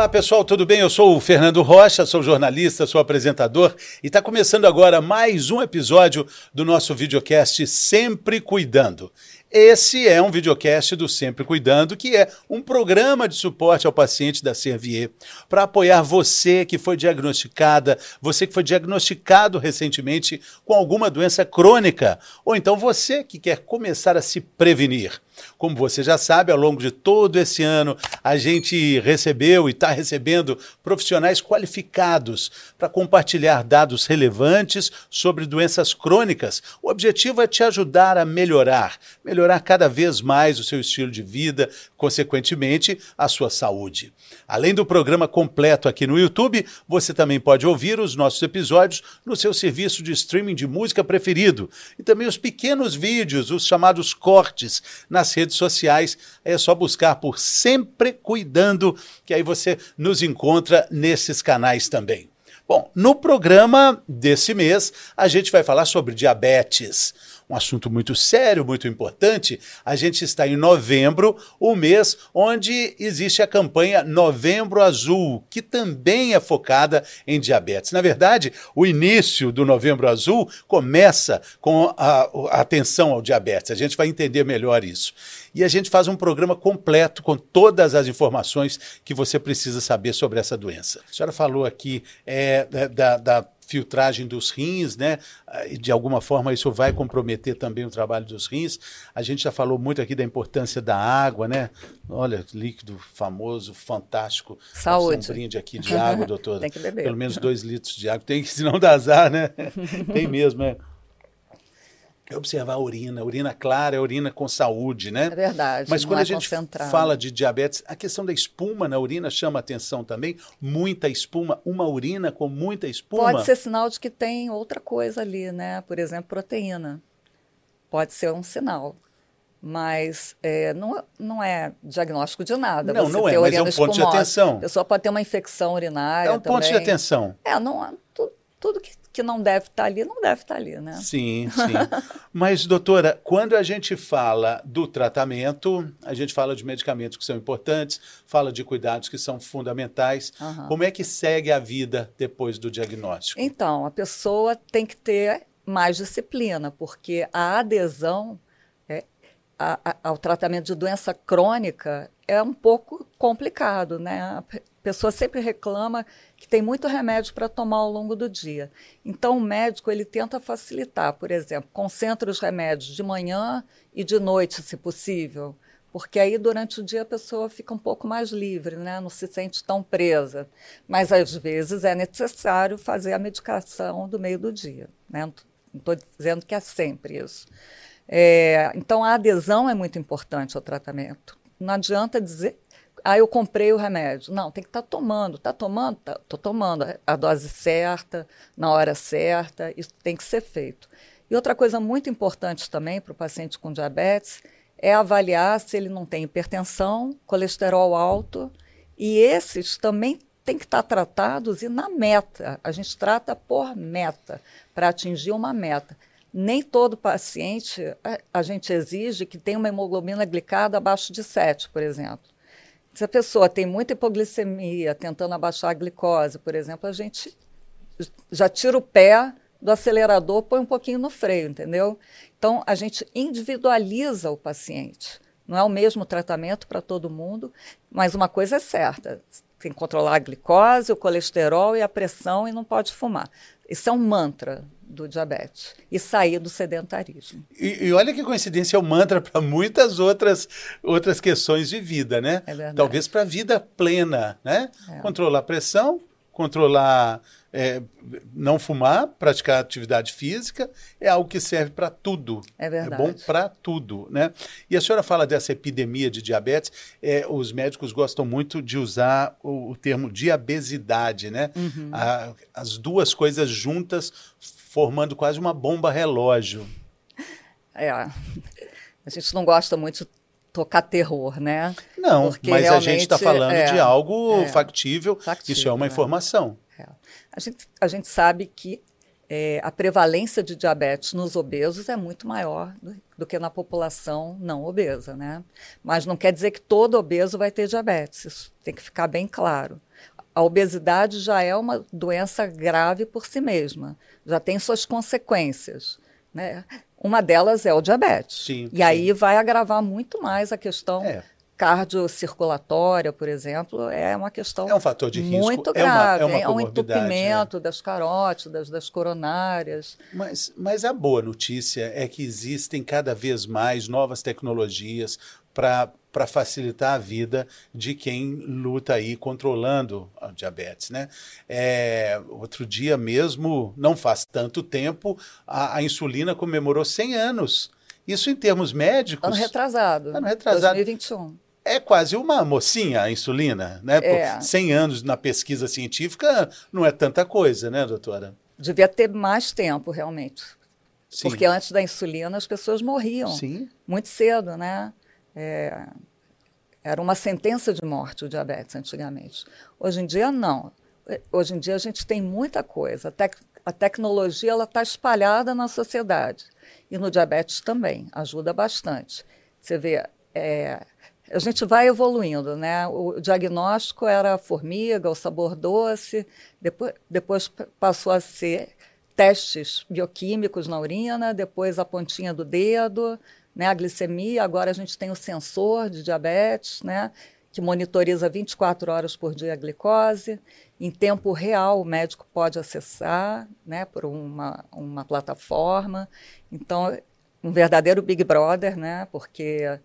Olá pessoal, tudo bem? Eu sou o Fernando Rocha, sou jornalista, sou apresentador e está começando agora mais um episódio do nosso videocast Sempre Cuidando. Esse é um videocast do Sempre Cuidando, que é um programa de suporte ao paciente da Servier, para apoiar você que foi diagnosticada, você que foi diagnosticado recentemente com alguma doença crônica, ou então você que quer começar a se prevenir. Como você já sabe, ao longo de todo esse ano, a gente recebeu e está recebendo profissionais qualificados para compartilhar dados relevantes sobre doenças crônicas. O objetivo é te ajudar a melhorar, melhorar cada vez mais o seu estilo de vida, consequentemente, a sua saúde. Além do programa completo aqui no YouTube, você também pode ouvir os nossos episódios no seu serviço de streaming de música preferido e também os pequenos vídeos, os chamados cortes, nas nas redes sociais. É só buscar por Sempre Cuidando, que aí você nos encontra nesses canais também. Bom, no programa desse mês, a gente vai falar sobre diabetes um assunto muito sério, muito importante. A gente está em novembro, o mês onde existe a campanha Novembro Azul, que também é focada em diabetes. Na verdade, o início do Novembro Azul começa com a, a atenção ao diabetes. A gente vai entender melhor isso. E a gente faz um programa completo com todas as informações que você precisa saber sobre essa doença. A senhora falou aqui é, da, da filtragem dos rins, né? E de alguma forma isso vai comprometer também o trabalho dos rins. A gente já falou muito aqui da importância da água, né? Olha, líquido famoso, fantástico. Saúde. Um brinde aqui de água, doutora. Tem que beber. Pelo menos dois litros de água. Tem que, senão dá azar, né? Tem mesmo, é observar a urina, a urina clara, a urina com saúde, né? É verdade. Mas quando é a gente fala de diabetes, a questão da espuma na urina chama atenção também. Muita espuma, uma urina com muita espuma. Pode ser sinal de que tem outra coisa ali, né? Por exemplo, proteína. Pode ser um sinal. Mas é, não, não é diagnóstico de nada. Não, Você não é, mas é um ponto de atenção. A pessoa pode ter uma infecção urinária. É um também. ponto de atenção. É, não, tudo, que que não deve estar tá ali, não deve estar tá ali, né? Sim, sim. Mas, doutora, quando a gente fala do tratamento, a gente fala de medicamentos que são importantes, fala de cuidados que são fundamentais. Uhum. Como é que segue a vida depois do diagnóstico? Então, a pessoa tem que ter mais disciplina, porque a adesão é, a, a, ao tratamento de doença crônica é um pouco complicado, né? Pessoa sempre reclama que tem muito remédio para tomar ao longo do dia. Então, o médico ele tenta facilitar, por exemplo, concentra os remédios de manhã e de noite, se possível, porque aí durante o dia a pessoa fica um pouco mais livre, né? não se sente tão presa. Mas às vezes é necessário fazer a medicação do meio do dia. Né? Não estou dizendo que é sempre isso. É, então, a adesão é muito importante ao tratamento. Não adianta dizer ah, eu comprei o remédio. Não, tem que estar tá tomando. Está tomando? Tá, tomando a dose certa, na hora certa. Isso tem que ser feito. E outra coisa muito importante também para o paciente com diabetes é avaliar se ele não tem hipertensão, colesterol alto. E esses também têm que estar tá tratados e na meta. A gente trata por meta, para atingir uma meta. Nem todo paciente a, a gente exige que tenha uma hemoglobina glicada abaixo de 7, por exemplo. Se a pessoa tem muita hipoglicemia, tentando abaixar a glicose, por exemplo, a gente já tira o pé do acelerador, põe um pouquinho no freio, entendeu? Então, a gente individualiza o paciente. Não é o mesmo tratamento para todo mundo, mas uma coisa é certa: tem que controlar a glicose, o colesterol e a pressão e não pode fumar. Isso é um mantra do diabetes e sair do sedentarismo. E, e olha que coincidência, é um mantra para muitas outras, outras questões de vida, né? É verdade. Talvez para a vida plena, né? É. Controlar a pressão, controlar, é, não fumar, praticar atividade física, é algo que serve para tudo. É verdade. É bom para tudo, né? E a senhora fala dessa epidemia de diabetes, é, os médicos gostam muito de usar o, o termo diabesidade, né? Uhum. A, as duas coisas juntas formando quase uma bomba relógio. É, a gente não gosta muito de tocar terror, né? Não, Porque mas a gente está falando é, de algo é, factível, factível, isso é uma né? informação. É. A, gente, a gente sabe que é, a prevalência de diabetes nos obesos é muito maior do, do, que na população não obesa, né? Mas não quer dizer que todo obeso vai ter diabetes, isso tem que ficar bem claro. A obesidade já é uma doença grave por si mesma, já tem suas consequências. Né? Uma delas é o diabetes. Sim, e sim. aí vai agravar muito mais a questão É. cardiocirculatória, por exemplo, é uma questão É um fator de risco, muito é uma- grave. é uma um comorbidade, entupimento das carótidas, das coronárias. Mas, mas a boa notícia é que existem cada vez mais novas tecnologias para facilitar a vida de quem luta aí controlando a diabetes, né? É, outro dia mesmo, não faz tanto tempo, a, a insulina comemorou 100 anos. Isso em termos médicos Ano retrasado. Ano retrasado. 2021. é quase uma mocinha a insulina, né? Por É. 100 anos na pesquisa científica não é tanta coisa, né, doutora? Devia ter mais tempo, realmente. Sim. Porque antes da insulina as pessoas morriam Sim. muito cedo, né? É, era uma sentença de morte o diabetes antigamente. Hoje em dia, não. Hoje em dia a gente tem muita coisa. A, tec a tecnologia está espalhada na sociedade. E no diabetes também, ajuda bastante. Você vê, é, a gente vai evoluindo, né? O diagnóstico era a formiga, o sabor doce, depois, depois passou a ser testes bioquímicos na urina, depois a pontinha do dedo, né, a glicemia, agora a gente tem o sensor de diabetes, né, que monitoriza 24 horas por dia a glicose. Em tempo real, o médico pode acessar né, por uma, uma plataforma. Então, um verdadeiro Big Brother, né, porque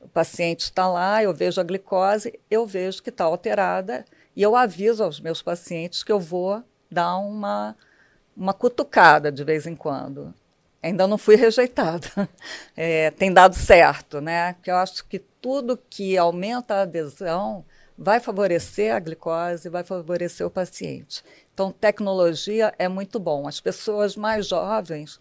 o paciente está lá, eu vejo a glicose, eu vejo que está alterada e eu aviso aos meus pacientes que eu vou dar uma, uma cutucada de vez em quando. Ainda não fui rejeitada. É, tem dado certo, né? Porque eu acho que tudo que aumenta a adesão vai favorecer a glicose, vai favorecer o paciente. Então, tecnologia é muito bom. As pessoas mais jovens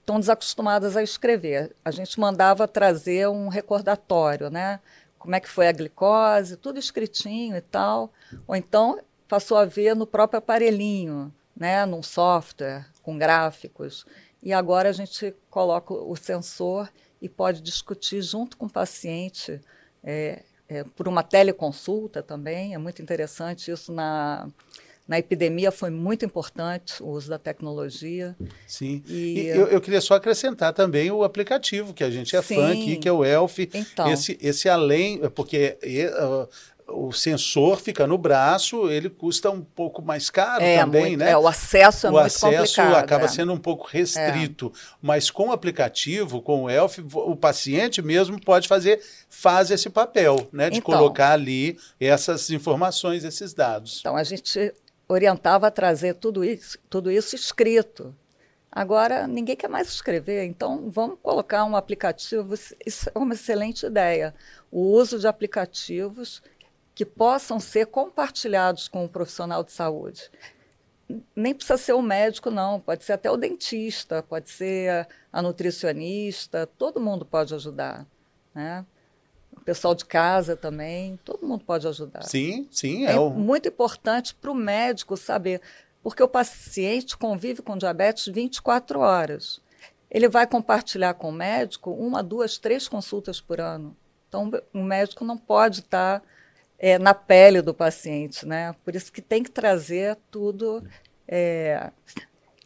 estão desacostumadas a escrever. A gente mandava trazer um recordatório, né? Como é que foi a glicose, tudo escritinho e tal. Ou então passou a ver no próprio aparelhinho, né? Num software com gráficos. E agora a gente coloca o sensor e pode discutir junto com o paciente é, é, por uma teleconsulta também. É muito interessante isso na na epidemia foi muito importante o uso da tecnologia. Sim. E- E eu, eu queria só acrescentar também o aplicativo, que a gente é fã Sim. aqui, que é o Elf. Então. Esse, esse além, porque e, uh, o sensor fica no braço, ele custa um pouco mais caro É, também, muito- né? é, o acesso é o muito acesso complicado. acaba é. sendo um pouco restrito, mas com o aplicativo, com o Elf, o paciente mesmo pode fazer, faz esse papel, né, de Então. colocar ali essas informações, esses dados. Então a gente orientava a trazer tudo isso, tudo isso escrito. Agora ninguém quer mais escrever, então vamos colocar um aplicativo. Isso é uma excelente ideia. O uso de aplicativos que possam ser compartilhados com o profissional de saúde. Nem precisa ser o médico, não. Pode ser até o dentista, pode ser a nutricionista. Todo mundo pode ajudar, né? O pessoal de casa também. Todo mundo pode ajudar. Sim, sim, é, É o muito importante para o médico saber, porque o paciente convive com diabetes 24 horas. Ele vai compartilhar com o médico uma, duas, três consultas por ano. Então, o médico não pode estar é, na pele do paciente, né? Por isso que tem que trazer tudo é,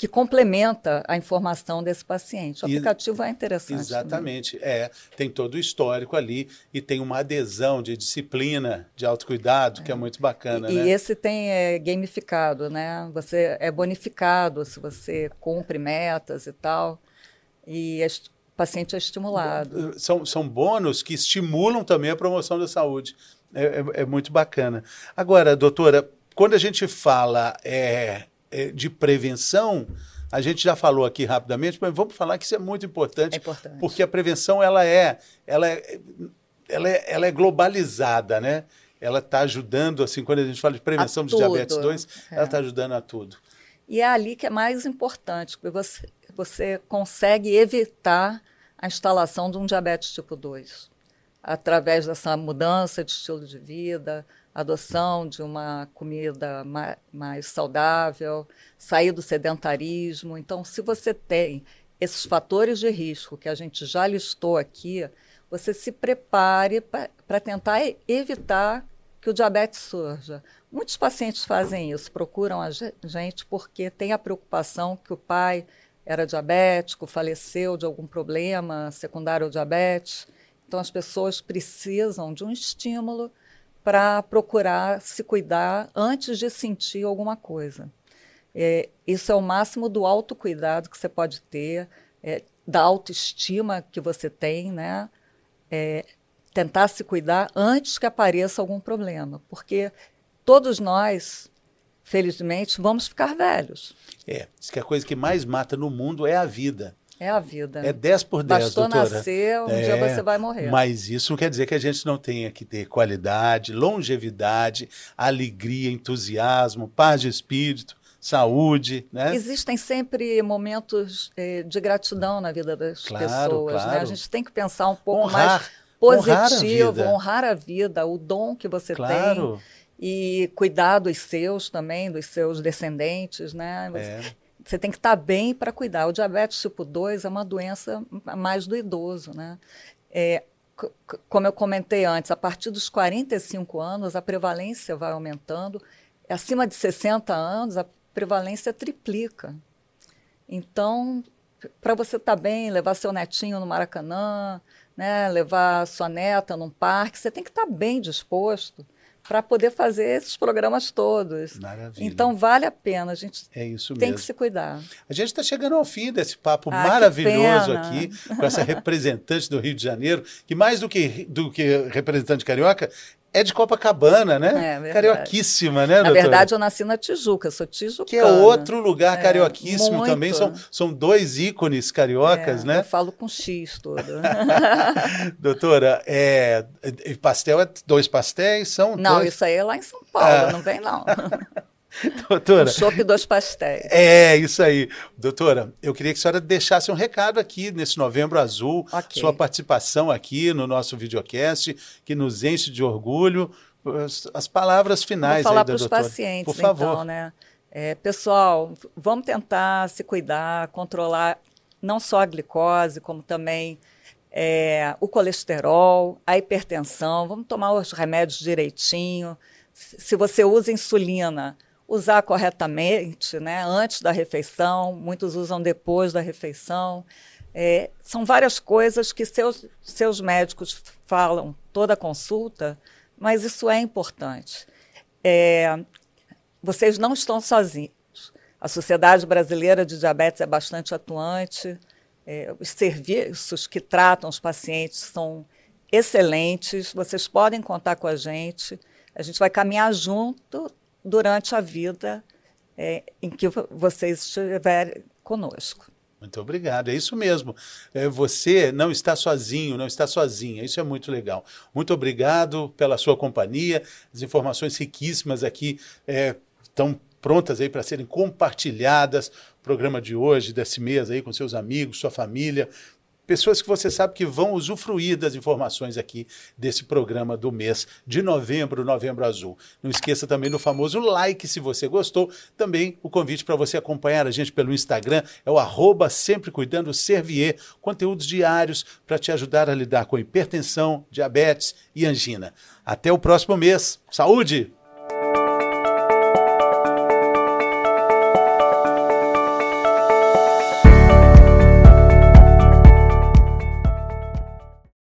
que complementa a informação desse paciente. O E- aplicativo é interessante. Exatamente, é. Tem todo o histórico ali e tem uma adesão de disciplina, de autocuidado, que é muito bacana, E né? esse tem é, gamificado, né? Você é bonificado se você cumpre metas e tal. E o paciente é estimulado. São, são bônus que estimulam também a promoção da saúde. É, é- é muito bacana. Agora, doutora, quando a gente fala é, é, de prevenção, a gente já falou aqui rapidamente, mas vamos falar que isso é muito importante, É importante. porque a prevenção ela é, ela é, ela é, ela é globalizada, né? Ela está ajudando, assim, quando a gente fala de prevenção de tudo. diabetes 2, ela É. está ajudando a tudo. E é ali que é mais importante, porque você, você consegue evitar a instalação de um diabetes tipo 2, através dessa mudança de estilo de vida, adoção de uma comida ma- mais saudável, sair do sedentarismo. Então, se você tem esses fatores de risco que a gente já listou aqui, você se prepare para tentar evitar que o diabetes surja. Muitos pacientes fazem isso, procuram a gente porque tem a preocupação que o pai era diabético, faleceu de algum problema secundário ao diabetes. Então, as pessoas precisam de um estímulo para procurar se cuidar antes de sentir alguma coisa. É, isso é o máximo do autocuidado que você pode ter, é, da autoestima que você tem, né? É, tentar se cuidar antes que apareça algum problema, porque todos nós, felizmente, vamos ficar velhos. É, diz que a coisa que mais mata no mundo é a vida. É a vida. É 10 por 10, Bastou doutora. nascer, um é, dia você vai morrer. Mas isso não quer dizer que a gente não tenha que ter qualidade, longevidade, alegria, entusiasmo, paz de espírito, saúde, né? Existem sempre momentos eh, de gratidão na vida das claro, pessoas, claro. né? A gente tem que pensar um pouco honrar, mais positivo, honrar a, honrar a vida, o dom que você claro. tem e cuidar dos seus também, dos seus descendentes, né? É. Você tem que estar bem para cuidar. O diabetes tipo 2 é uma doença mais do idoso, né? É, como eu comentei antes, a partir dos 45 anos, a prevalência vai aumentando. Acima de 60 anos, a prevalência triplica. Então, para você estar tá bem, levar seu netinho no Maracanã, né, levar sua neta num parque, você tem que estar tá bem disposto para poder fazer esses programas todos. Maravilha. Então vale a pena, a gente é isso tem mesmo. que se cuidar. A gente está chegando ao fim desse papo ah, maravilhoso aqui com essa representante do Rio de Janeiro, que mais do que, do que representante carioca, é de Copacabana, né? É, Carioquíssima, né, Na doutora? verdade, eu nasci na Tijuca, sou tijucana. Que é outro lugar é, carioquíssimo muito. também. São, são dois ícones cariocas, é, né? Eu falo com X todo. doutora, é, pastel é dois pastéis? São Não, dois... isso aí é lá em São Paulo, Ah. não vem não. Doutora. Um chopp e dois pastéis. É, isso aí. Doutora, eu queria que a senhora deixasse um recado aqui nesse Novembro Azul, Ok. sua participação aqui no nosso videocast, que nos enche de orgulho. As, as palavras finais Vou falar para os pacientes, Por favor. então, né? É, pessoal, vamos tentar se cuidar, controlar não só a glicose, como também é, o colesterol, a hipertensão. Vamos tomar os remédios direitinho. Se você usa insulina, usar corretamente, né? Antes da refeição. Muitos usam depois da refeição. É, são várias coisas que seus, seus médicos falam toda consulta, mas isso é importante. É, vocês não estão sozinhos. A Sociedade Brasileira de Diabetes é bastante atuante. É, os serviços que tratam os pacientes são excelentes. Vocês podem contar com a gente. A gente vai caminhar junto durante a vida é, em que vo- vocês estiverem conosco. Muito obrigado, é isso mesmo. É, você não está sozinho, não está sozinha, isso é muito legal. Muito obrigado pela sua companhia, as informações riquíssimas aqui é, estão prontas aí para serem compartilhadas. O programa de hoje, desse mês aí, com seus amigos, sua família, pessoas que você sabe que vão usufruir das informações aqui desse programa do mês de novembro, Novembro Azul. Não esqueça também do famoso like se você gostou. Também o convite para você acompanhar a gente pelo Instagram é o arroba sempre cuidando Servier, conteúdos diários para te ajudar a lidar com hipertensão, diabetes e angina. Até o próximo mês. Saúde!